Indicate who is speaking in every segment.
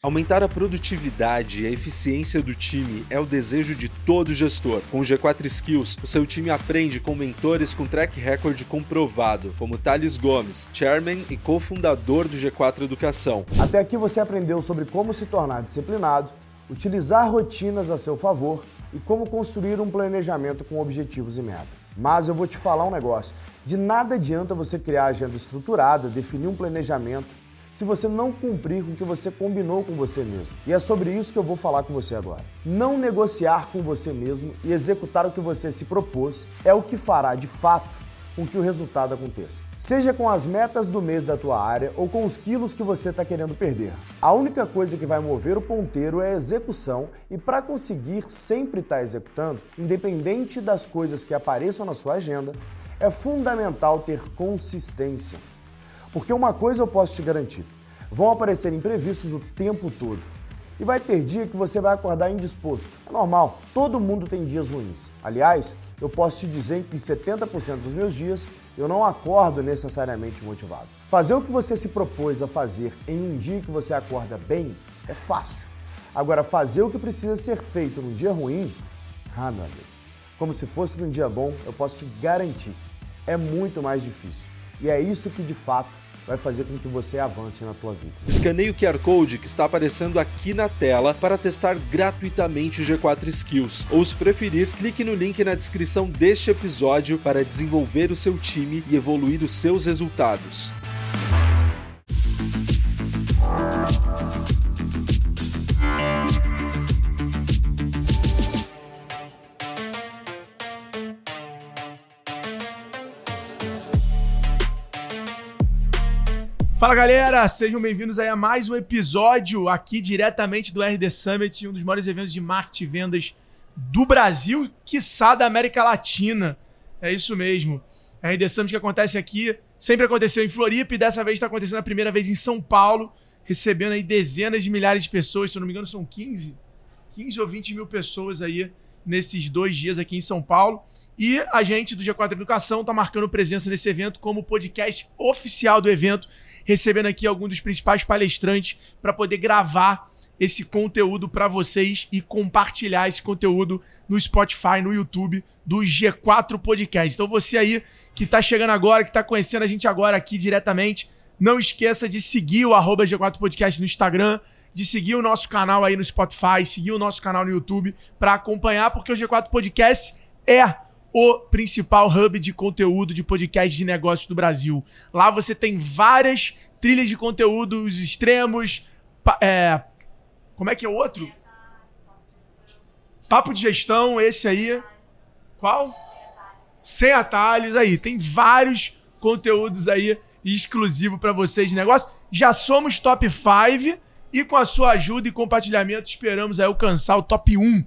Speaker 1: Aumentar a produtividade e a eficiência do time é o desejo de todo gestor. Com o G4 Skills, o seu time aprende com mentores com track record comprovado, como Thales Gomes, chairman e cofundador do G4 Educação.
Speaker 2: Até aqui você aprendeu sobre como se tornar disciplinado, utilizar rotinas a seu favor e como construir um planejamento com objetivos e metas. Mas eu vou te falar um negócio: de nada adianta você criar agenda estruturada, definir um planejamento se você não cumprir com o que você combinou com você mesmo. E é sobre isso que eu vou falar com você agora. Não negociar com você mesmo e executar o que você se propôs é o que fará de fato com que o resultado aconteça. Seja com as metas do mês da tua área ou com os quilos que você está querendo perder. A única coisa que vai mover o ponteiro é a execução e para conseguir sempre estar tá executando, independente das coisas que apareçam na sua agenda, é fundamental ter consistência. Porque uma coisa eu posso te garantir: vão aparecer imprevistos o tempo todo. E vai ter dia que você vai acordar indisposto. É normal, todo mundo tem dias ruins. Aliás, eu posso te dizer que 70% dos meus dias eu não acordo necessariamente motivado. Fazer o que você se propôs a fazer em um dia que você acorda bem é fácil. Agora, fazer o que precisa ser feito num dia ruim, ah, meu amigo, como se fosse num dia bom, eu posso te garantir, é muito mais difícil. E é isso que de fato vai fazer com que você avance na tua vida.
Speaker 1: Escaneie o QR Code que está aparecendo aqui na tela para testar gratuitamente o G4 Skills. Ou se preferir, clique no link na descrição deste episódio para desenvolver o seu time e evoluir os seus resultados.
Speaker 3: Fala galera, sejam bem-vindos aí a mais um episódio aqui diretamente do RD Summit, um dos maiores eventos de marketing e vendas do Brasil, quiçá da América Latina. É isso mesmo. RD Summit que acontece aqui, sempre aconteceu em Floripa e dessa vez está acontecendo a primeira vez em São Paulo, recebendo aí dezenas de milhares de pessoas, se eu não me engano são 15, 15 ou 20 mil pessoas aí nesses dois dias aqui em São Paulo. E a gente do G4 Educação está marcando presença nesse evento como podcast oficial do evento, recebendo aqui alguns dos principais palestrantes para poder gravar esse conteúdo para vocês e compartilhar esse conteúdo no Spotify, no YouTube do G4 Podcast. Então você aí que está chegando agora, que está conhecendo a gente agora aqui diretamente, não esqueça de seguir o arroba G4 Podcast no Instagram, de seguir o nosso canal aí no Spotify, seguir o nosso canal no YouTube para acompanhar, porque o G4 Podcast é o principal hub de conteúdo de podcast de negócios do Brasil. Lá você tem várias trilhas de conteúdo, os extremos. É, como é que é o outro? Papo de gestão, esse aí. Qual? Sem atalhos aí. Tem vários conteúdos aí exclusivo para vocês de negócio. Já somos top 5 e com a sua ajuda e compartilhamento esperamos aí alcançar o top 1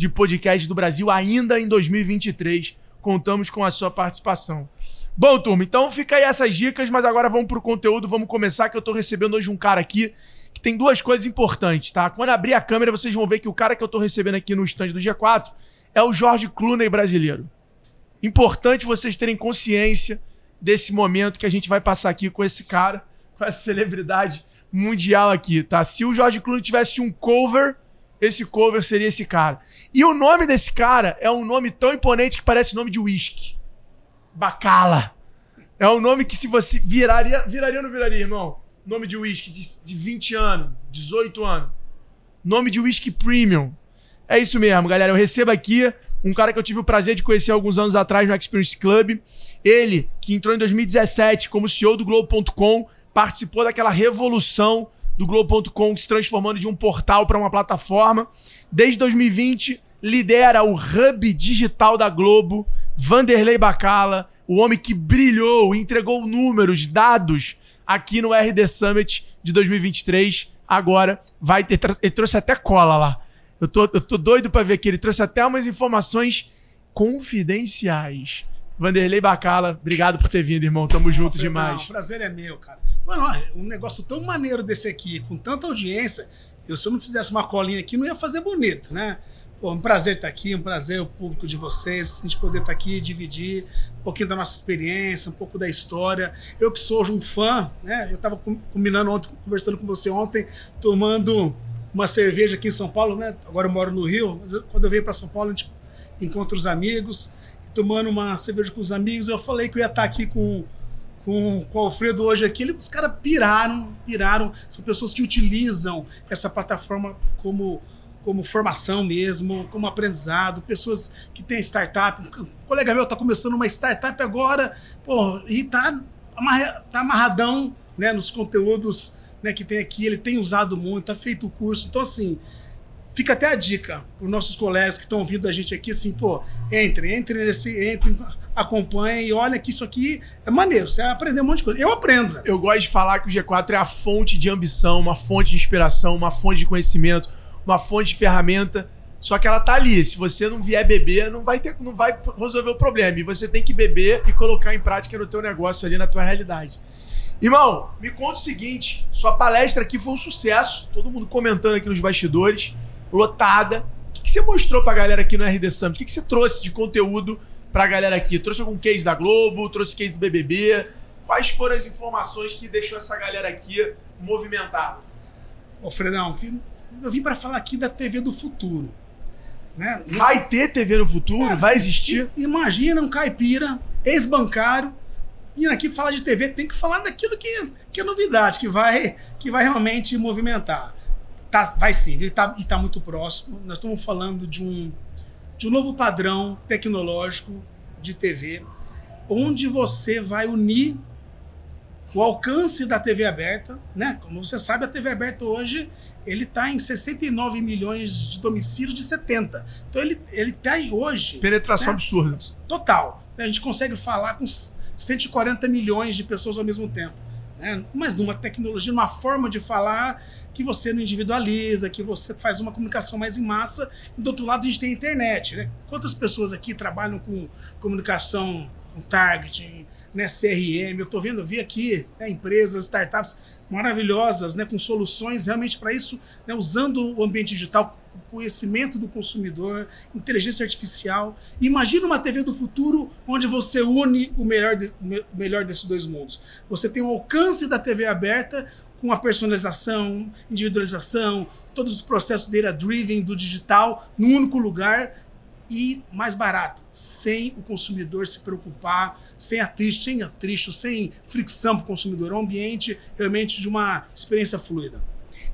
Speaker 3: de podcast do Brasil ainda em 2023. Contamos com a sua participação. Bom, turma, então fica aí essas dicas, mas agora vamos pro conteúdo, vamos começar que eu tô recebendo hoje um cara aqui que tem duas coisas importantes, tá? Quando abrir a câmera, vocês vão ver que o cara que eu tô recebendo aqui no stand do G4 é o Jorge Clooney brasileiro. Importante vocês terem consciência desse momento que a gente vai passar aqui com esse cara, com essa celebridade mundial aqui, tá? Se o Jorge Clooney tivesse um cover esse cover seria esse cara. E o nome desse cara é um nome tão imponente que parece nome de uísque. Bacala. É um nome que se você viraria, viraria ou não viraria, irmão? Nome de uísque de, de 20 anos, 18 anos. Nome de uísque premium. É isso mesmo, galera. Eu recebo aqui um cara que eu tive o prazer de conhecer alguns anos atrás no Experience Club. Ele, que entrou em 2017 como CEO do Globo.com, participou daquela revolução do Globo.com se transformando de um portal para uma plataforma. Desde 2020, lidera o hub digital da Globo, Vanderlei Bacala, o homem que brilhou, entregou números, dados aqui no RD Summit de 2023. Agora vai ter. Ele trouxe até cola lá. Eu tô, eu tô doido para ver aqui. Ele trouxe até umas informações confidenciais. Vanderlei Bacala, obrigado por ter vindo, irmão. Tamo junto demais.
Speaker 4: O prazer é meu, cara. Mano, um negócio tão maneiro desse aqui, com tanta audiência, eu se eu não fizesse uma colinha aqui, não ia fazer bonito, né? Pô, um prazer estar aqui, um prazer o público de vocês, a gente poder estar aqui, dividir um pouquinho da nossa experiência, um pouco da história. Eu que sou um fã, né? Eu estava combinando ontem, conversando com você ontem, tomando uma cerveja aqui em São Paulo, né? Agora eu moro no Rio, mas quando eu venho para São Paulo, a gente encontra os amigos, e tomando uma cerveja com os amigos, eu falei que eu ia estar aqui com com, com o Alfredo hoje aqui, os caras piraram, piraram. São pessoas que utilizam essa plataforma como como formação mesmo, como aprendizado, pessoas que têm startup. Um colega meu está começando uma startup agora, pô, e tá, tá amarradão né, nos conteúdos né, que tem aqui, ele tem usado muito, tá feito o curso. Então, assim, fica até a dica para os nossos colegas que estão ouvindo a gente aqui, assim, pô, entre, entre nesse, entre, acompanhem e olha que isso aqui é maneiro, você vai aprender um monte de coisa. Eu aprendo.
Speaker 3: Eu gosto de falar que o G4 é a fonte de ambição, uma fonte de inspiração, uma fonte de conhecimento uma fonte de ferramenta. Só que ela tá ali. Se você não vier beber, não vai ter, não vai resolver o problema. E você tem que beber e colocar em prática no teu negócio ali, na tua realidade. Irmão, me conta o seguinte: sua palestra aqui foi um sucesso. Todo mundo comentando aqui nos bastidores, lotada. O que, você mostrou pra galera aqui no RD Summit? O que, que você trouxe de conteúdo pra galera aqui? Trouxe algum case da Globo? Trouxe case do BBB? Quais foram as informações que deixou essa galera aqui movimentada?
Speaker 4: Ô, Fredão, que eu vim para falar aqui da TV do futuro. Né?
Speaker 3: Vai ter TV no futuro? É, vai existir?
Speaker 4: Imagina um caipira, ex-bancário, vindo aqui falar de TV, tem que falar daquilo que, que é novidade, que vai, que vai realmente movimentar. Tá, vai sim, e está tá muito próximo. Nós estamos falando de um, de um novo padrão tecnológico de TV, onde você vai unir o alcance da TV aberta, né? Como você sabe, a TV aberta hoje ele está em 69 milhões de domicílios de 70. Então ele ele está hoje
Speaker 3: penetração né? absurda.
Speaker 4: Total. A gente consegue falar com 140 milhões de pessoas ao mesmo tempo, né? Mas numa tecnologia, numa forma de falar que você não individualiza, que você faz uma comunicação mais em massa. E do outro lado a gente tem a internet, né? Quantas pessoas aqui trabalham com comunicação, com targeting, né, CRM? Eu estou vendo, vi aqui né, empresas, startups maravilhosas, né, com soluções realmente para isso, né, usando o ambiente digital, o conhecimento do consumidor, inteligência artificial. Imagina uma TV do futuro onde você une o melhor, de, o melhor desses dois mundos. Você tem o alcance da TV aberta com a personalização, individualização, todos os processos data-driven do digital num único lugar e mais barato, sem o consumidor se preocupar, sem atrito, sem atrito, sem fricção para o consumidor. É um ambiente realmente de uma experiência fluida.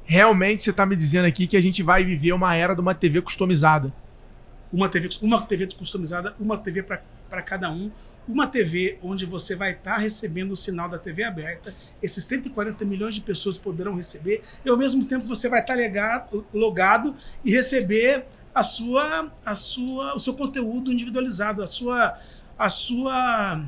Speaker 3: Realmente você está me dizendo aqui que a gente vai viver uma era de uma TV customizada.
Speaker 4: Uma TV, uma TV customizada, uma TV para cada um. Uma TV onde você vai estar tá recebendo o sinal da TV aberta, esses 140 milhões de pessoas poderão receber, e ao mesmo tempo você vai estar tá logado e receber a sua, a sua, o seu conteúdo individualizado, a sua, a sua,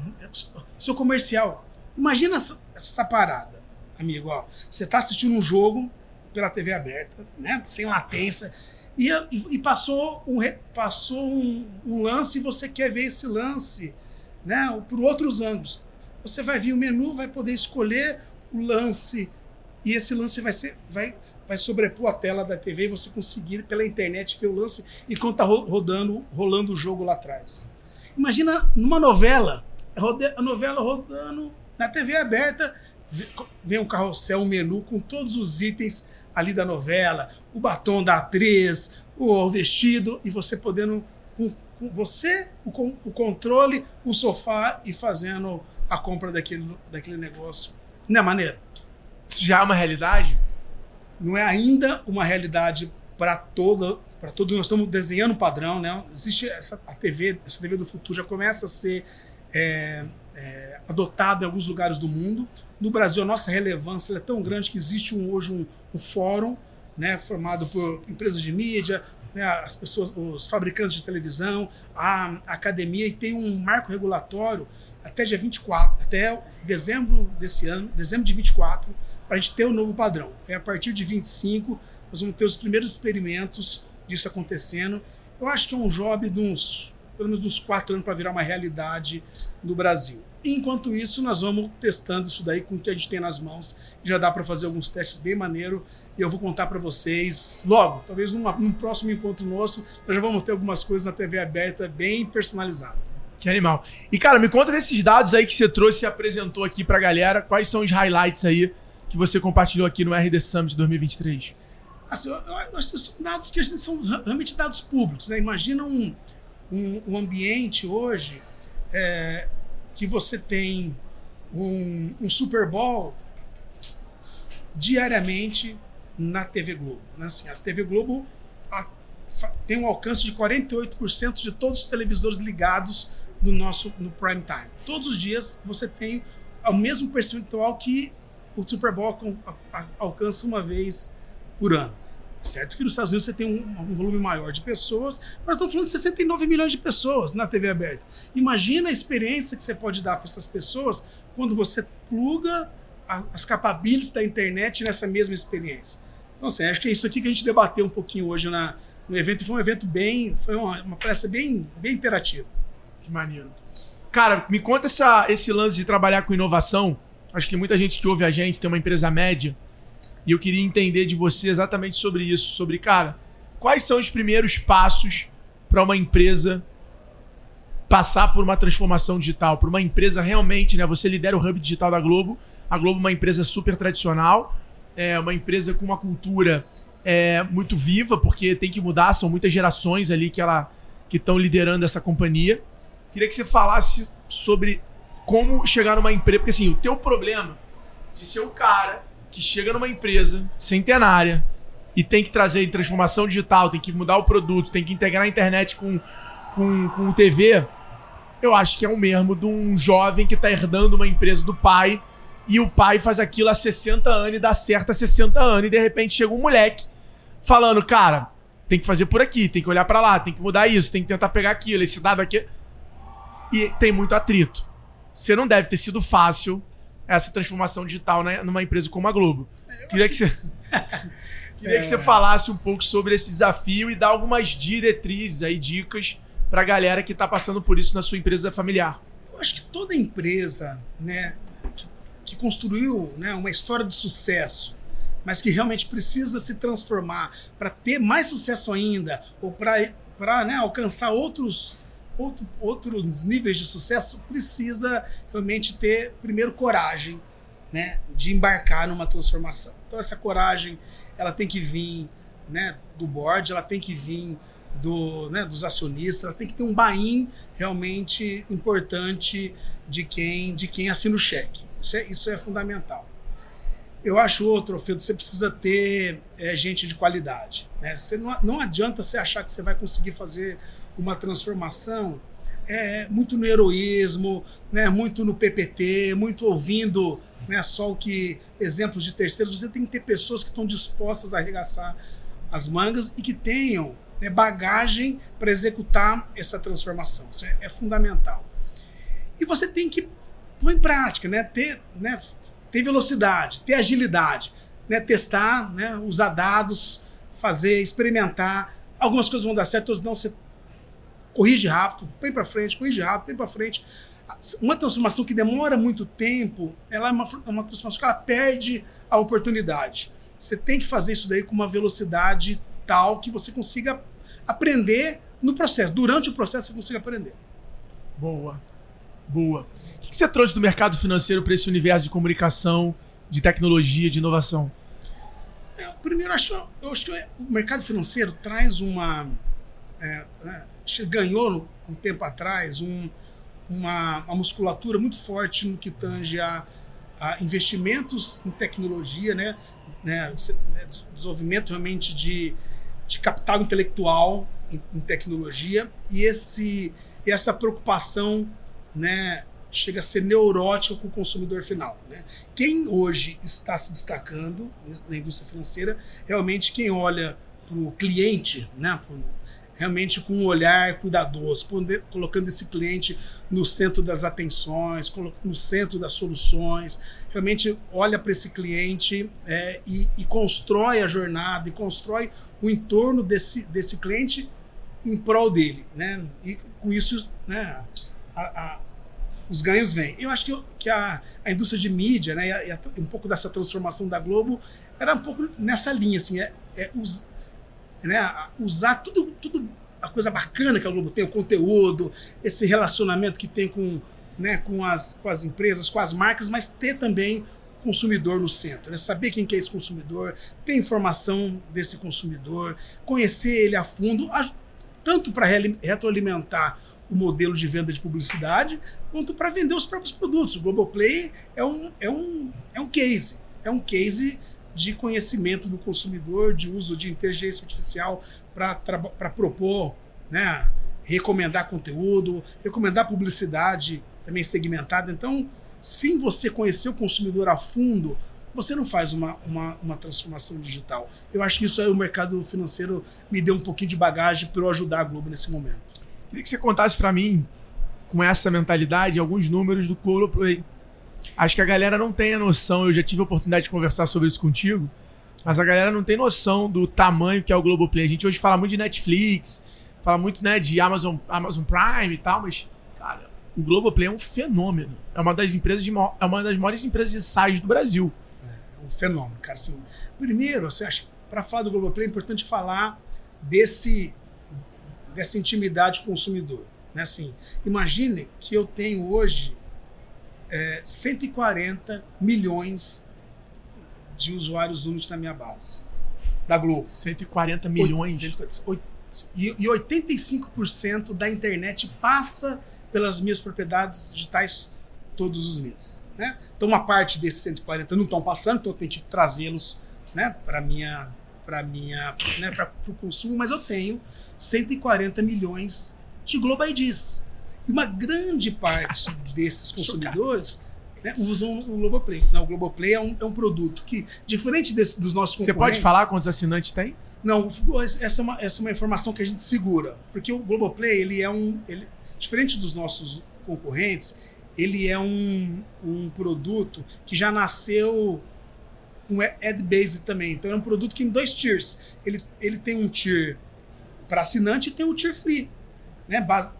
Speaker 4: seu comercial. Imagina essa, essa parada, amigo. Ó, você está assistindo um jogo pela TV aberta, né, sem latência, e, e, e passou, um, passou um, um, lance e você quer ver esse lance né, por outros ângulos. Você vai vir o menu, vai poder escolher o lance e esse lance vai ser, vai, vai sobrepor a tela da TV e você conseguir pela internet ver o lance enquanto está rodando, rolando o jogo lá atrás. Imagina numa novela, a novela rodando na TV aberta, vem um carrossel, um menu com todos os itens ali da novela, o batom da atriz, o vestido, e você podendo, você, o, o controle, o sofá e fazendo a compra daquele, daquele negócio. Não é maneiro?
Speaker 3: Isso já é uma realidade?
Speaker 4: não é ainda uma realidade para toda para todos nós estamos desenhando um padrão né existe essa a TV essa TV do futuro já começa a ser é, é, adotada em alguns lugares do mundo no Brasil a nossa relevância é tão grande que existe um, hoje um, um fórum né formado por empresas de mídia né, as pessoas os fabricantes de televisão a, a academia e tem um marco regulatório até dia 24 até dezembro desse ano dezembro de 24 para a gente ter o um novo padrão. É a partir de 25 nós vamos ter os primeiros experimentos disso acontecendo. Eu acho que é um job de uns, pelo menos uns quatro anos para virar uma realidade no Brasil. Enquanto isso, nós vamos testando isso daí com o que a gente tem nas mãos. Já dá para fazer alguns testes bem maneiro e eu vou contar para vocês logo, talvez numa, num próximo encontro nosso, nós já vamos ter algumas coisas na TV aberta bem personalizadas.
Speaker 3: Que animal. E, cara, me conta desses dados aí que você trouxe e apresentou aqui pra galera. Quais são os highlights aí que você compartilhou aqui no RD Summit 2023?
Speaker 4: Assim, são dados que são realmente dados públicos. Né? Imagina um, um, um ambiente hoje é, que você tem um, um Super Bowl diariamente na TV Globo. Né? Assim, a TV Globo a, tem um alcance de 48% de todos os televisores ligados no nosso no prime time. Todos os dias você tem o mesmo percentual que o Super Bowl alcança uma vez por ano. É certo que nos Estados Unidos você tem um, um volume maior de pessoas, mas estamos falando de 69 milhões de pessoas na TV aberta. Imagina a experiência que você pode dar para essas pessoas quando você pluga a, as capabilities da internet nessa mesma experiência. Então, assim, acho que é isso aqui que a gente debateu um pouquinho hoje na, no evento. Foi um evento bem. Foi uma, uma palestra bem, bem interativa.
Speaker 3: Que maneiro. Cara, me conta essa, esse lance de trabalhar com inovação. Acho que muita gente que ouve a gente, tem uma empresa média. E eu queria entender de você exatamente sobre isso. Sobre, cara, quais são os primeiros passos para uma empresa passar por uma transformação digital, para uma empresa realmente, né? Você lidera o hub digital da Globo. A Globo é uma empresa super tradicional, é uma empresa com uma cultura é, muito viva, porque tem que mudar, são muitas gerações ali que ela que estão liderando essa companhia. Queria que você falasse sobre como chegar numa empresa. Porque assim, o teu problema de ser o cara que chega numa empresa centenária e tem que trazer transformação digital, tem que mudar o produto, tem que integrar a internet com, com, com o TV, eu acho que é o mesmo de um jovem que está herdando uma empresa do pai e o pai faz aquilo há 60 anos e dá certo há 60 anos e de repente chega um moleque falando, cara, tem que fazer por aqui, tem que olhar para lá, tem que mudar isso, tem que tentar pegar aquilo, esse dado aqui e tem muito atrito. Você não deve ter sido fácil essa transformação digital né, numa empresa como a Globo. Queria que você, queria que você é. falasse um pouco sobre esse desafio e dar algumas diretrizes aí, dicas para a galera que está passando por isso na sua empresa familiar.
Speaker 4: Eu acho que toda empresa, né, que, construiu né, uma história de sucesso, mas que realmente precisa se transformar para ter mais sucesso ainda ou para né, alcançar outros outro, outros níveis de sucesso, precisa realmente ter, primeiro, coragem né, de embarcar numa transformação. Então, essa coragem ela tem que vir né, do board, ela tem que vir do, né, dos acionistas, ela tem que ter um buy realmente importante de quem, de quem assina o cheque. Isso é, isso é fundamental. Eu acho outro, Filho, você precisa ter é, gente de qualidade. Né? Você não, não adianta você achar que você vai conseguir fazer uma transformação é, muito no heroísmo, né, muito no PPT, muito ouvindo né, só o que exemplos de terceiros. Você tem que ter pessoas que estão dispostas a arregaçar as mangas e que tenham né, bagagem para executar essa transformação. Isso é, é, fundamental. E você tem que pôr em prática, né, ter, né, ter velocidade, ter agilidade, né, testar, né, usar dados, fazer, experimentar. Algumas coisas vão dar certo, outras não. Você corrige rápido, põe para frente, corrige rápido, põe para frente. Uma transformação que demora muito tempo, ela é uma, é uma transformação que ela perde a oportunidade. Você tem que fazer isso daí com uma velocidade tal que você consiga aprender no processo. Durante o processo você consiga aprender.
Speaker 3: Boa. Boa. O que você trouxe do mercado financeiro para esse universo de comunicação, de tecnologia, de inovação?
Speaker 4: É, primeiro, acho, eu acho que o mercado financeiro traz uma é, né, ganhou um tempo atrás um, uma, uma, musculatura muito forte no que tange a, a investimentos em tecnologia, né, né, né desenvolvimento realmente de, de capital intelectual em, em tecnologia e esse essa preocupação né, chega a ser neurótica com o consumidor final. Né? Quem hoje está se destacando na indústria financeira, realmente quem olha para o cliente, né, pro, realmente com um olhar cuidadoso, colocando esse cliente no centro das atenções, no centro das soluções, realmente olha para esse cliente é, e, e, constrói a jornada e constrói o entorno desse, desse cliente em prol dele, né? E com isso, né, a, os ganhos vêm. Eu acho que, que a, a indústria de mídia, né, e, a, um pouco dessa transformação da Globo, era um pouco nessa linha, assim, é, é us, né, usar tudo, tudo a coisa bacana que a Globo tem, o conteúdo, esse relacionamento que tem com, né, com, as, com as empresas, com as marcas, mas ter também o consumidor no centro, né? saber quem que é esse consumidor, ter informação desse consumidor, conhecer ele a fundo, tanto para retroalimentar o modelo de venda de publicidade, quanto para vender os próprios produtos. O Globoplay é um, é um, é um case, é um case de conhecimento do consumidor, de uso de inteligência artificial para propor, né, recomendar conteúdo, recomendar publicidade também segmentada. Então, sem você conhecer o consumidor a fundo, você não faz uma, uma, uma, transformação digital. Eu acho que isso aí o mercado financeiro me deu um pouquinho de bagagem para eu ajudar a Globo nesse momento.
Speaker 3: Queria que você contasse para mim, com essa mentalidade, alguns números do Globoplay. Acho que a galera não tem a noção, eu já tive a oportunidade de conversar sobre isso contigo, mas a galera não tem noção do tamanho que é o Globoplay. A gente hoje fala muito de Netflix, fala muito né, de Amazon, Amazon Prime e tal, mas, cara, o Globoplay é um fenômeno. É uma das empresas de, é uma das maiores empresas de sites do Brasil.
Speaker 4: É um fenômeno, cara. Assim, primeiro, você acha, para falar do Globoplay é importante falar desse dessa intimidade consumidor. Né? Assim, imagine que eu tenho hoje é, 140 milhões de usuários únicos na minha base. Da Globo.
Speaker 3: 140 milhões?
Speaker 4: 8, e, e 85% da internet passa pelas minhas propriedades digitais todos os meses. Né? Então, uma parte desses 140 não estão passando, então eu tenho que trazê-los né, para minha para minha né, para o consumo, mas eu tenho 140 milhões de Globo IDs. E uma grande parte desses consumidores né, usam o Globoplay. Não, o Globoplay é um, é um produto que, diferente desse, dos nossos
Speaker 3: concorrentes... Você pode falar quantos assinantes tem?
Speaker 4: Não, essa é, uma, essa é uma informação que a gente segura. Porque o Globoplay, ele é um... Ele, diferente dos nossos concorrentes, ele é um, um produto que já nasceu com ad-based também. Então é um produto que tem dois tiers. Ele, ele tem um tier para assinante tem o tier free né, base,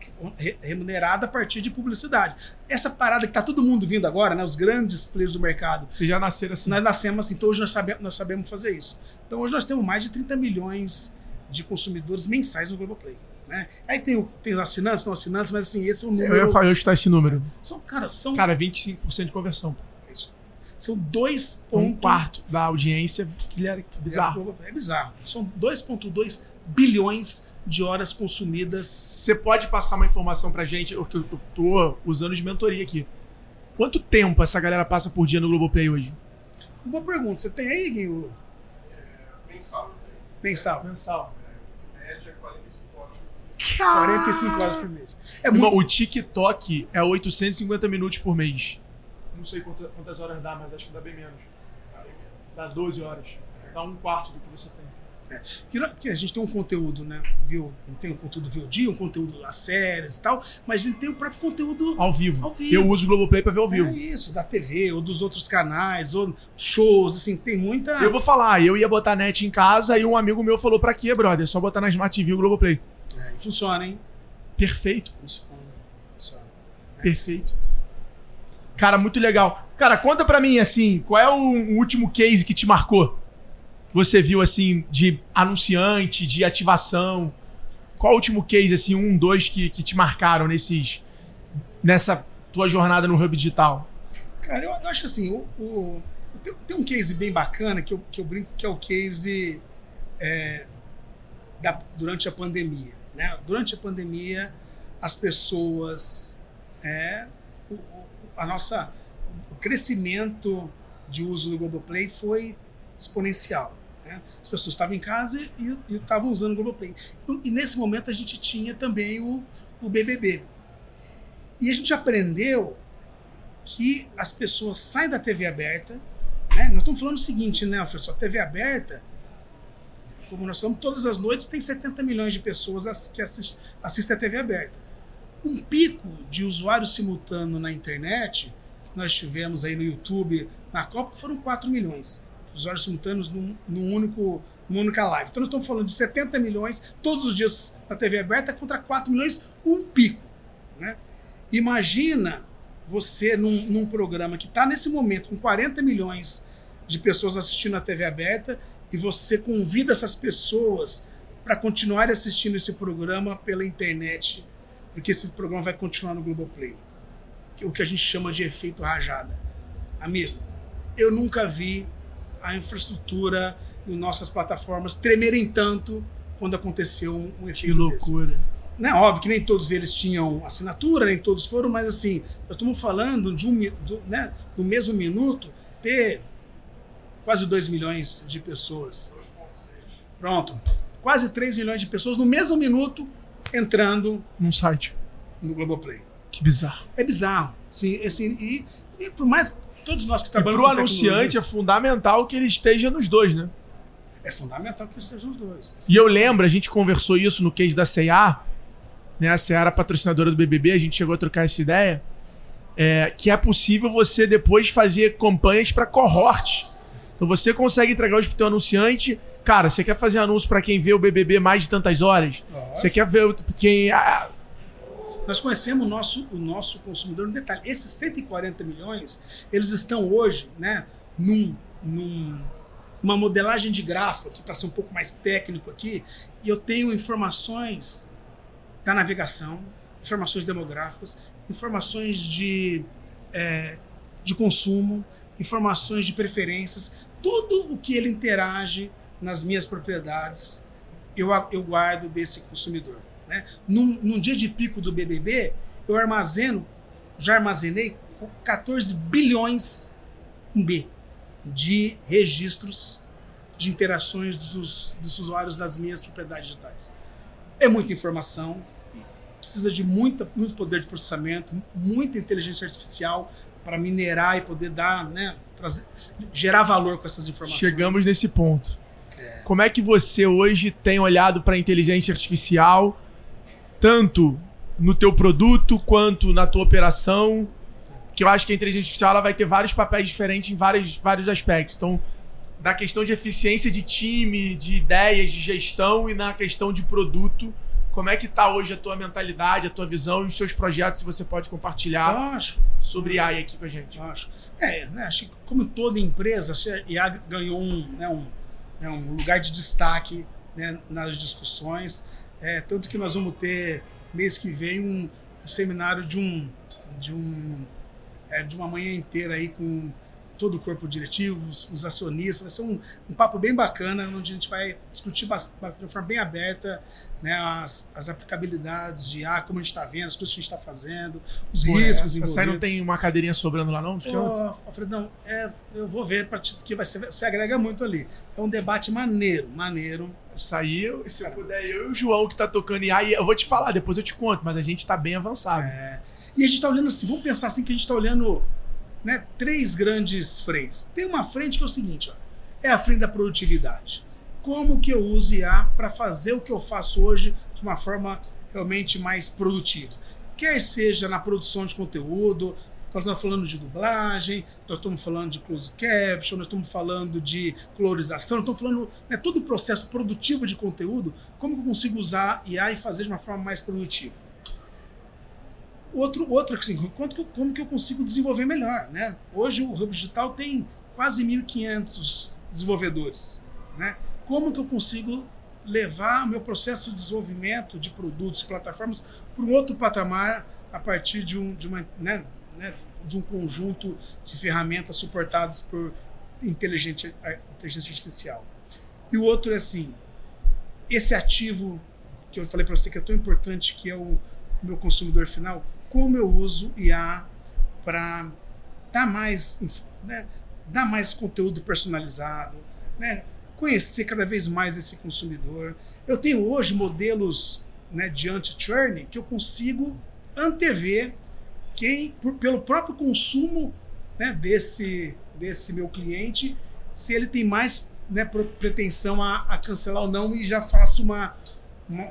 Speaker 4: remunerada a partir de publicidade. Essa parada que tá todo mundo vindo agora, né, os grandes players do mercado.
Speaker 3: Vocês já nasceram assim?
Speaker 4: Nós nascemos assim, então hoje nós sabemos, nós sabemos fazer isso. Então hoje nós temos mais de 30 milhões de consumidores mensais no Globoplay. Né? Aí tem, tem os assinantes, não assinantes, mas assim, esse é o número.
Speaker 3: Eu ia falar, chutar esse número.
Speaker 4: São, cara, são.
Speaker 3: Cara, 25% de conversão.
Speaker 4: É isso. São dois
Speaker 3: Um quarto da audiência, que é bizarro.
Speaker 4: É, é bizarro. São 2,2 bilhões de horas consumidas.
Speaker 3: Você pode passar uma informação pra gente, o que eu tô usando de mentoria aqui. Quanto tempo essa galera passa por dia no Globoplay hoje?
Speaker 4: Boa pergunta. Você tem aí, Guinho?
Speaker 5: É, mensal.
Speaker 4: Mensal.
Speaker 3: Mensal.
Speaker 5: Média 45 horas.
Speaker 4: 45 horas por mês.
Speaker 3: É muito... O TikTok é 850 minutos por mês. Não sei quantas horas dá, mas acho que dá bem menos. Dá 12 horas. Dá um quarto do que você tem.
Speaker 4: É. Que a gente tem um conteúdo, né? Viu? Tem um conteúdo VOD, um conteúdo a séries e tal, mas a gente tem o próprio conteúdo
Speaker 3: ao vivo.
Speaker 4: Ao vivo.
Speaker 3: Eu uso o Globoplay pra ver ao vivo. É
Speaker 4: isso, da TV, ou dos outros canais, ou shows, assim, tem muita.
Speaker 3: Eu vou falar, eu ia botar net em casa e um amigo meu falou pra quê, brother? É só botar na Smart TV o Globoplay.
Speaker 4: É, e funciona, hein?
Speaker 3: Perfeito.
Speaker 4: Funciona. funciona.
Speaker 3: É. Perfeito. Cara, muito legal. Cara, conta pra mim, assim, qual é o último case que te marcou? Você viu assim de anunciante, de ativação? Qual o último case, assim, um, dois que, que te marcaram nesses, nessa tua jornada no Hub Digital?
Speaker 4: Cara, eu, eu acho assim, o, o, tem um case bem bacana que eu, que eu brinco que é o case é, da, durante a pandemia. Né? Durante a pandemia, as pessoas. É, o, a nossa, o crescimento de uso do Globoplay foi exponencial. Né? As pessoas estavam em casa e, estavam usando o Globoplay. E nesse momento a gente tinha também o, o BBB. E a gente aprendeu que as pessoas saem da TV aberta. Né? Nós estamos falando o seguinte, né, professor? TV aberta, como nós falamos, todas as noites tem 70 milhões de pessoas que assistem, assistem a TV aberta. Um pico de usuários simultâneo na internet, que nós tivemos aí no YouTube, na Copa, foram 4 milhões usuários simultâneos num, num único, numa única live. Então nós estamos falando de 70 milhões todos os dias na TV aberta contra 4 milhões, um pico. Né? Imagina você num, num programa que está nesse momento com 40 milhões de pessoas assistindo a TV aberta e você convida essas pessoas para continuar assistindo esse programa pela internet, porque esse programa vai continuar no Globoplay. é O que a gente chama de efeito rajada. Amigo, eu nunca vi a infraestrutura em nossas plataformas tremerem tanto quando aconteceu um, um
Speaker 3: Que
Speaker 4: efeito desse.
Speaker 3: loucura.
Speaker 4: Né, óbvio que nem todos eles tinham assinatura, nem todos foram, mas assim, nós estamos falando de um, do, né, no mesmo minuto ter quase 2 milhões de pessoas. Pronto. Quase 3 milhões de pessoas no mesmo minuto entrando
Speaker 3: Num site.
Speaker 4: no Globoplay.
Speaker 3: Que bizarro.
Speaker 4: É bizarro. Sim, assim, e, e por mais todos nós que trabalhamos
Speaker 3: pro
Speaker 4: com
Speaker 3: anunciante é fundamental que ele esteja nos dois, né?
Speaker 4: é fundamental que sejam os dois.
Speaker 3: E eu lembro, a gente conversou isso no case da C&A, né? A C&A era patrocinadora do BBB, a gente chegou a trocar essa ideia, é, que é possível você depois fazer campanhas para cohort. Então você consegue entregar hoje pro teu anunciante, cara, você quer fazer anúncio para quem vê o BBB mais de tantas horas? Você quer ver o- quem...
Speaker 4: Nós conhecemos o nosso, o nosso consumidor no detalhe. Esses 140 milhões, eles estão hoje, né, num, num uma modelagem de grafo aqui para ser um pouco mais técnico aqui, e eu tenho informações da navegação, informações demográficas, informações de, é, de consumo, informações de preferências, tudo o que ele interage nas minhas propriedades, eu, eu guardo desse consumidor. Né? Num, num dia de pico do BBB, eu armazeno, já armazenei 14 bilhões com B de registros de interações dos, dos usuários das minhas propriedades digitais. É muita informação, precisa de muita, muito poder de processamento, muita inteligência artificial para minerar e poder dar, né, trazer, gerar valor com essas informações.
Speaker 3: Chegamos nesse ponto. Como é que você hoje tem olhado para a inteligência artificial, tanto no teu produto quanto na tua operação? Que eu acho que a inteligência artificial ela vai ter vários papéis diferentes em vários, vários aspectos. Então, da questão de eficiência de time, de ideias, de gestão e na questão de produto, como é que tá hoje a tua mentalidade, a tua visão e os seus projetos, se você pode compartilhar
Speaker 4: Acho,
Speaker 3: sobre AI aqui com a gente.
Speaker 4: acho. É, né, acho que como toda empresa, a IA ganhou um, né, um, né, um lugar de destaque né, nas discussões. É, tanto que nós vamos ter mês que vem um, um seminário de um de um é, de uma manhã inteira aí com todo o corpo diretivo, os, os acionistas. Vai ser um, um papo bem bacana, onde a gente vai discutir de forma bem aberta né, as, as aplicabilidades de IA, como a gente está vendo, as coisas que a gente está fazendo, os
Speaker 3: Pô,
Speaker 4: riscos
Speaker 3: essa, essa aí não tem uma cadeirinha sobrando lá, não? Porque eu-
Speaker 4: Alfredão, é, eu vou ver, porque vai ser, você agrega muito ali. É um debate maneiro, maneiro.
Speaker 3: Aí, eu- se puder, eu e o João que tá tocando e eu vou te falar, depois eu te conto, mas a gente tá bem avançado.
Speaker 4: É, e a gente está olhando assim, vamos pensar assim que a gente está olhando né, três grandes frentes. Tem uma frente que é o seguinte, ó, é a frente da produtividade. Como que eu uso IA para fazer o que eu faço hoje de uma forma realmente mais produtiva? Quer seja na produção de conteúdo, nós estamos falando de dublagem, nós estamos falando de close caption, nós estamos falando de colorização, estamos falando né, todo o processo produtivo de conteúdo, como que eu consigo usar IA e fazer de uma forma mais produtiva? Outro, outro assim, quanto como que eu consigo desenvolver melhor, né? Hoje o Hub Digital tem quase 1.500 desenvolvedores, né? Como que eu consigo levar meu processo de desenvolvimento de produtos e plataformas para um outro patamar a partir de um, de uma, né, né, de um conjunto de ferramentas suportadas por ar- inteligência artificial. E o outro é assim, esse ativo que eu falei para você que é tão importante, que é o meu consumidor final, como eu uso IA para dar mais, né, dar mais conteúdo personalizado, né, conhecer cada vez mais esse consumidor. Eu tenho hoje modelos né, de anti-churn que eu consigo antever quem, por- pelo próprio consumo né, desse, desse meu cliente, se ele tem mais né, pretensão a, a cancelar ou não, e já faço uma, uma,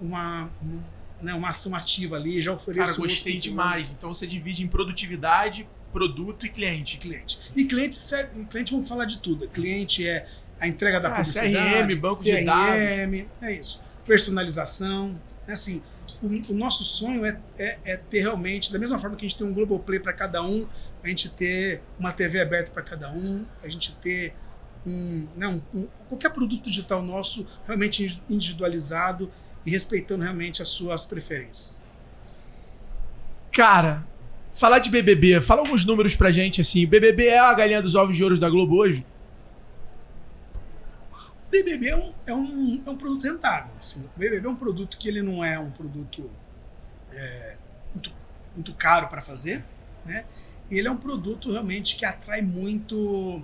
Speaker 4: uma, uma, né, uma ação ativa ali, já ofereço.
Speaker 3: Cara, gostei
Speaker 4: outro
Speaker 3: demais. Então você divide em produtividade, produto e cliente.
Speaker 4: cliente. E cliente, e cliente vamos falar de tudo. Cliente é a entrega da
Speaker 3: Ah,
Speaker 4: publicidade,
Speaker 3: CRM, banco de
Speaker 4: CRM, é isso. Personalização, né, assim, o, nosso sonho é, é, é ter realmente, da mesma forma que a gente tem um Globoplay para cada um, a gente ter uma TV aberta para cada um, a gente ter um, né, um, um, qualquer produto digital nosso realmente individualizado e respeitando realmente as suas preferências.
Speaker 3: Cara, falar de BBB, fala alguns números pra gente assim. BBB é a galinha dos ovos de ouro da Globo hoje?
Speaker 4: BBB é um, é um, é um produto rentável. Assim. O BBB é um produto que ele não é um produto é, muito, muito caro para fazer, né? E ele é um produto realmente que atrai muito,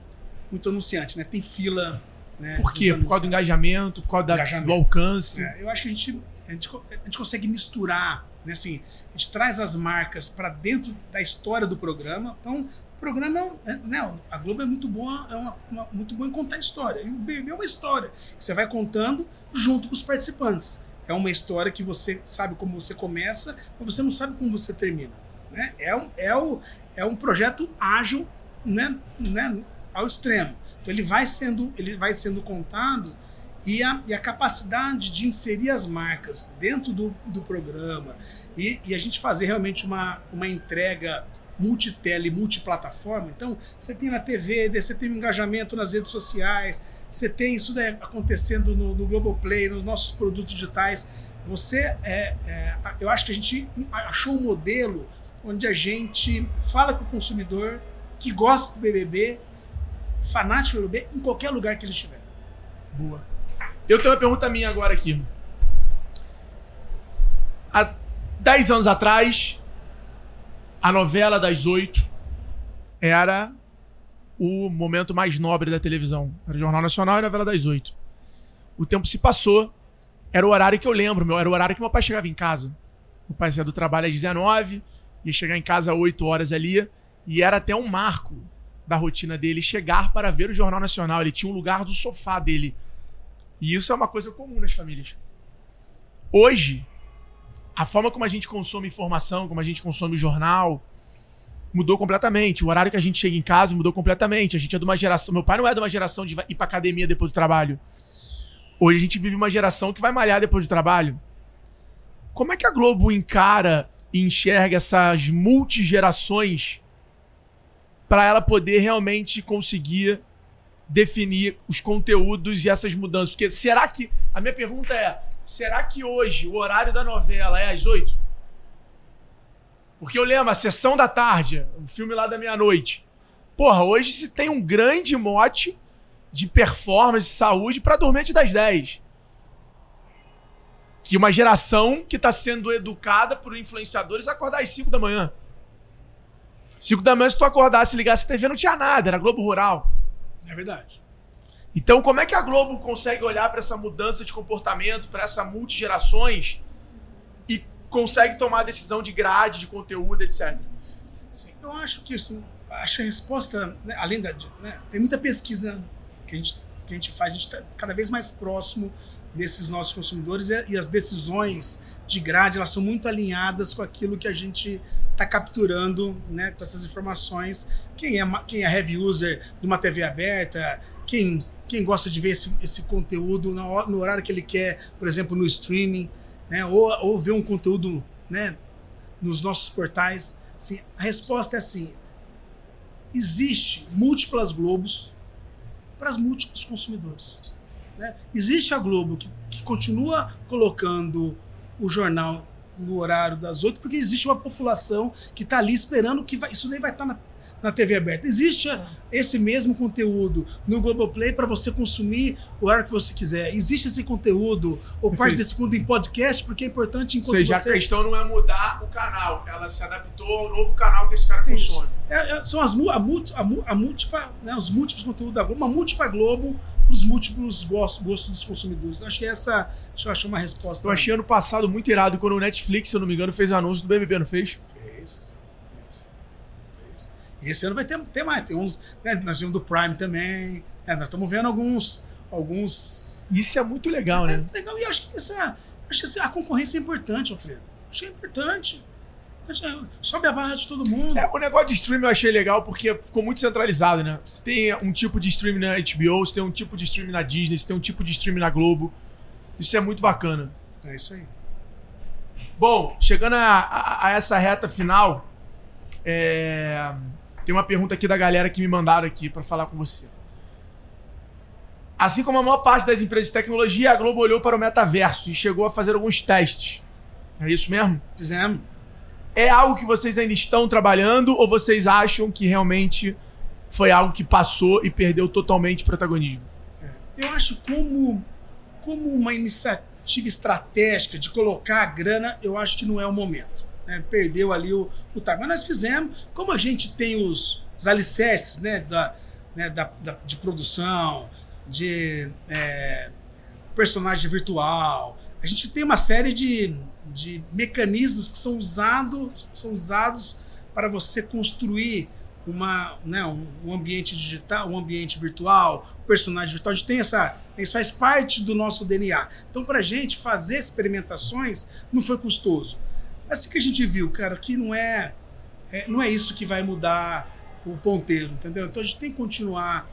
Speaker 4: muito anunciante, né? Tem fila. Né,
Speaker 3: por quê? Por causa do engajamento, por causa da, engajamento. do alcance?
Speaker 4: É, eu acho que a gente, a gente, a gente consegue misturar, né? Assim, a gente traz as marcas para dentro da história do programa. Então, programa é, é, né, a Globo é muito boa, é uma, uma, muito boa em contar história. E o BBB é uma história que você vai contando junto com os participantes. É uma história que você sabe como você começa, mas você não sabe como você termina. Né? É, um, é, o, é um projeto ágil né, né, ao extremo. Então ele vai sendo, ele vai sendo contado e a, e a capacidade de inserir as marcas dentro do, do programa e, e a gente fazer realmente uma, uma entrega multitele, multiplataforma. Então, você tem na TV, você tem um engajamento nas redes sociais, você tem isso né, acontecendo no, no Globoplay, nos nossos produtos digitais. Você, é, é, eu acho que a gente achou um modelo onde a gente fala com o consumidor que gosta do BBB, fanático do BBB, em qualquer lugar que ele estiver.
Speaker 3: Boa. Eu tenho uma pergunta minha agora aqui. Há 10 anos atrás, a novela das oito era o momento mais nobre da televisão. Era o Jornal Nacional e a novela das oito. O tempo se passou, era o horário que eu lembro, meu, era o horário que meu pai chegava em casa. Meu pai saía do trabalho às 19, ia chegar em casa às 8 horas ali, e era até um marco da rotina dele chegar para ver o Jornal Nacional. Ele tinha um lugar do sofá dele. E isso é uma coisa comum nas famílias. Hoje, a forma como a gente consome informação, como a gente consome jornal, mudou completamente. O horário que a gente chega em casa mudou completamente. A gente é de uma geração. Meu pai não é de uma geração de ir pra academia depois do trabalho. Hoje a gente vive uma geração que vai malhar depois do trabalho. Como é que a Globo encara e enxerga essas multigerações para ela poder realmente conseguir definir os conteúdos e essas mudanças? Porque será que. A minha pergunta é: será que hoje o horário da novela é às oito? Porque eu lembro, a sessão da tarde, o filme lá da meia-noite. Porra, hoje se tem um grande mote de performance, de saúde para dormir das 10. Que uma geração que está sendo educada por influenciadores acordar às 5 da manhã. 5 da manhã, se tu acordasse e ligasse a TV, não tinha nada, era Globo Rural.
Speaker 4: É verdade.
Speaker 3: Então, como é que a Globo consegue olhar para essa mudança de comportamento, para essa multigerações e consegue tomar a decisão de grade, de conteúdo, etc?
Speaker 4: Sim, eu acho que assim, acho a resposta, né, além da. Né, tem muita pesquisa que a gente, que a gente faz, a gente está cada vez mais próximo desses nossos consumidores e, e as decisões de grade elas são muito alinhadas com aquilo que a gente está capturando né, com essas informações. Quem é, quem é heavy user de uma TV aberta, quem quem gosta de ver esse, esse conteúdo no, horário que ele quer, por exemplo, no streaming, né? ou, ou ver um conteúdo né, nos nossos portais. Assim, a resposta é assim: existe múltiplas Globos para os múltiplos consumidores. Né? Existe a Globo que, que continua colocando o jornal no horário das oito, porque existe uma população que está ali esperando que vai, isso nem vai estar tá na na TV aberta. Existe esse mesmo conteúdo no Globoplay para você consumir o hora que você quiser. Existe esse conteúdo, ou Perfeito. parte desse conteúdo em podcast, porque é importante enquanto
Speaker 3: Ou seja, você... a questão não é mudar o canal, ela se adaptou ao novo canal que esse cara consome.
Speaker 4: É, é, são as, a, a, a múltipla, né, os múltiplos conteúdos da Globo, uma múltipla Globo para os múltiplos gostos, gostos dos consumidores. Acho que essa eu achei uma resposta.
Speaker 3: Eu achei ano passado muito irado quando o Netflix, se eu não me engano, fez anúncio do BBB, não fez?
Speaker 4: E esse ano vai ter, ter mais. Tem uns. Né, nós temos do Prime também. É, nós estamos vendo alguns. alguns
Speaker 3: Isso é muito legal,
Speaker 4: é,
Speaker 3: né?
Speaker 4: É legal. E acho que, isso é, acho que a concorrência é importante, Alfredo. Acho que é importante. Sobe a barra de todo mundo.
Speaker 3: É, o negócio de streaming eu achei legal porque ficou muito centralizado, né? Você tem um tipo de streaming na HBO, você tem um tipo de streaming na Disney, você tem um tipo de streaming na Globo. Isso é muito bacana.
Speaker 4: É isso aí.
Speaker 3: Bom, chegando a, a- a essa reta final, é, tem uma pergunta aqui da galera que me mandaram aqui pra falar com você. Assim como a maior parte das empresas de tecnologia, a Globo olhou para o metaverso e chegou a fazer alguns testes. É isso mesmo?
Speaker 4: Fizemos.
Speaker 3: É algo que vocês ainda estão trabalhando ou vocês acham que realmente foi algo que passou e perdeu totalmente protagonismo?
Speaker 4: Eu acho como, como uma iniciativa estratégica de colocar a grana, eu acho que não é o momento. Né? Perdeu ali o, o time. Mas nós fizemos, como a gente tem os, os alicerces né, da, né, da, da- de produção, de é, personagem virtual, a gente tem uma série de, de mecanismos que são usados, são usados para você construir uma, né, um, ambiente digital, um ambiente virtual, um personagem virtual. A gente tem essa. Isso faz parte do nosso DNA. Então, para a gente fazer experimentações não foi custoso. Mas o que a gente viu, cara, que não é, é, não é isso que vai mudar o ponteiro, entendeu? Então a gente tem que continuar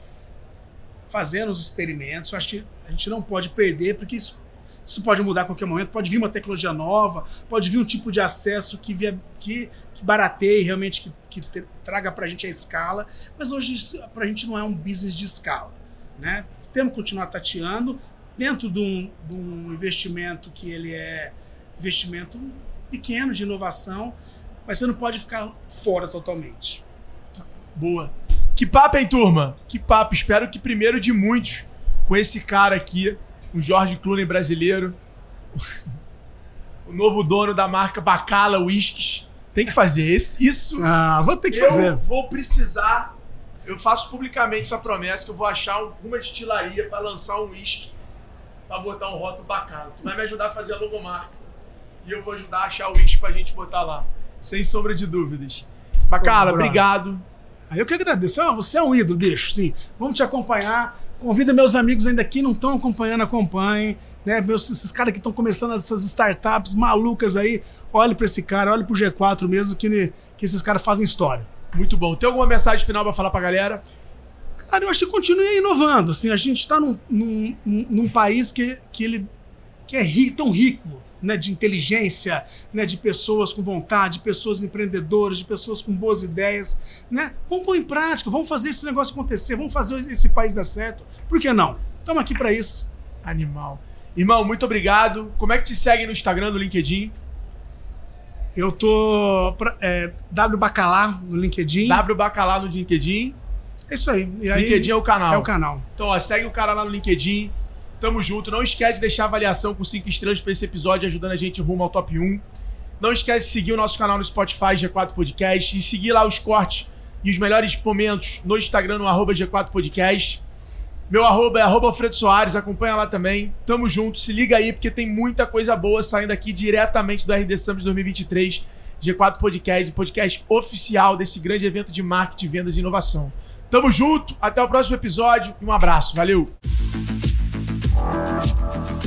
Speaker 4: fazendo os experimentos. Eu acho que a gente não pode perder, porque isso, isso pode mudar a qualquer momento. Pode vir uma tecnologia nova, pode vir um tipo de acesso que, via, que, que barateie realmente, que, que traga para a gente a escala. Mas hoje para a gente não é um business de escala. Né? Temos que continuar tateando dentro de um, de um investimento que ele é investimento pequeno de inovação, mas você não pode ficar fora totalmente.
Speaker 3: Boa. Que papo, hein, turma? Que papo. Espero que primeiro de muitos com esse cara aqui, o Jorge Clooney brasileiro, o novo dono da marca Bacala Whiskies. Tem que fazer isso. isso
Speaker 4: Ah, vou ter que
Speaker 3: eu
Speaker 4: fazer.
Speaker 3: vou precisar. Eu faço publicamente essa promessa que eu vou achar alguma destilaria para lançar um whisky para botar um rótulo bacana. Tu vai me ajudar a fazer a logomarca. E eu vou ajudar a achar o whisky pra gente botar lá. Sem sombra de dúvidas. Bacala,
Speaker 4: Pô, brother.
Speaker 3: obrigado.
Speaker 4: Ah, Eu que agradeço. Ah, Você é um ídolo, bicho. Sim. Vamos te acompanhar. Convida meus amigos ainda que não estão acompanhando, acompanhem. Né? Meus, esses caras que estão começando essas startups malucas aí, olhe para esse cara, olhe pro G4 mesmo, que, que esses caras fazem história.
Speaker 3: Muito bom. Tem alguma mensagem final pra falar pra galera?
Speaker 4: Cara, eu acho que continue inovando. Assim, a gente está num, num, num- num país que, que ele que é ri- tão rico né, de inteligência, né, de pessoas com vontade, de pessoas empreendedoras, de pessoas com boas ideias. Né? Vamos pôr em prática, vamos fazer esse negócio acontecer, vamos fazer esse país dar certo. Por que não? Estamos aqui para isso.
Speaker 3: Animal. Irmão, muito obrigado. Como é que te segue no Instagram, no LinkedIn?
Speaker 4: Eu tô é, W Bacalá no LinkedIn.
Speaker 3: W Bacalá no LinkedIn.
Speaker 4: É isso aí. Aí
Speaker 3: LinkedIn é o canal.
Speaker 4: é o canal.
Speaker 3: Então, ó, segue o cara lá no LinkedIn. Tamo junto. Não esquece de deixar a avaliação com 5 estrelas pra esse episódio, ajudando a gente rumo ao top 1. Não esquece de seguir o nosso canal no Spotify, G4 Podcast, e seguir lá os cortes e os melhores momentos no Instagram, no arroba G4 Podcast. Meu arroba é arroba Alfredo Soares, acompanha lá também. Tamo junto, se liga aí, porque tem muita coisa boa saindo aqui diretamente do RD Summit 2023, G4 Podcast, o podcast oficial desse grande evento de marketing, vendas e inovação. Tamo junto, até o próximo episódio e um abraço, valeu! Thank you.